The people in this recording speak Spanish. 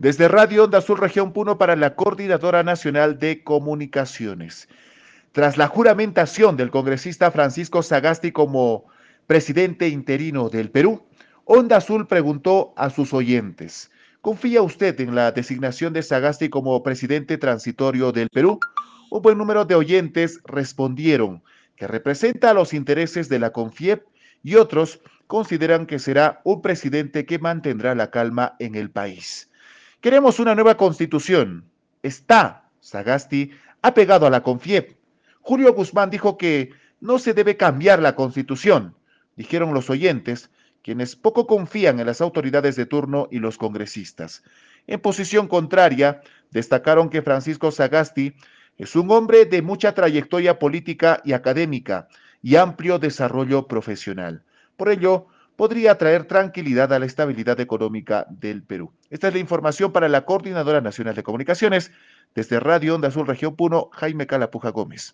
Desde Radio Onda Azul Región Puno para la Coordinadora Nacional de Comunicaciones. Tras la juramentación del congresista Francisco Sagasti como presidente interino del Perú, Onda Azul preguntó a sus oyentes, ¿confía usted en la designación de Sagasti como presidente transitorio del Perú? Un buen número de oyentes respondieron que representa los intereses de la CONFIEP y otros consideran que será un presidente que mantendrá la calma en el país. Queremos una nueva constitución. Está, Sagasti, apegado a la CONFIEP. Julio Guzmán dijo que no se debe cambiar la constitución, dijeron los oyentes, quienes poco confían en las autoridades de turno y los congresistas. En posición contraria, destacaron que Francisco Sagasti es un hombre de mucha trayectoria política y académica y amplio desarrollo profesional. Por ello, podría traer tranquilidad a la estabilidad económica del Perú. Esta es la información para la Coordinadora Nacional de Comunicaciones. Desde Radio Onda Azul Región Puno, Jaime Calapuja Gómez.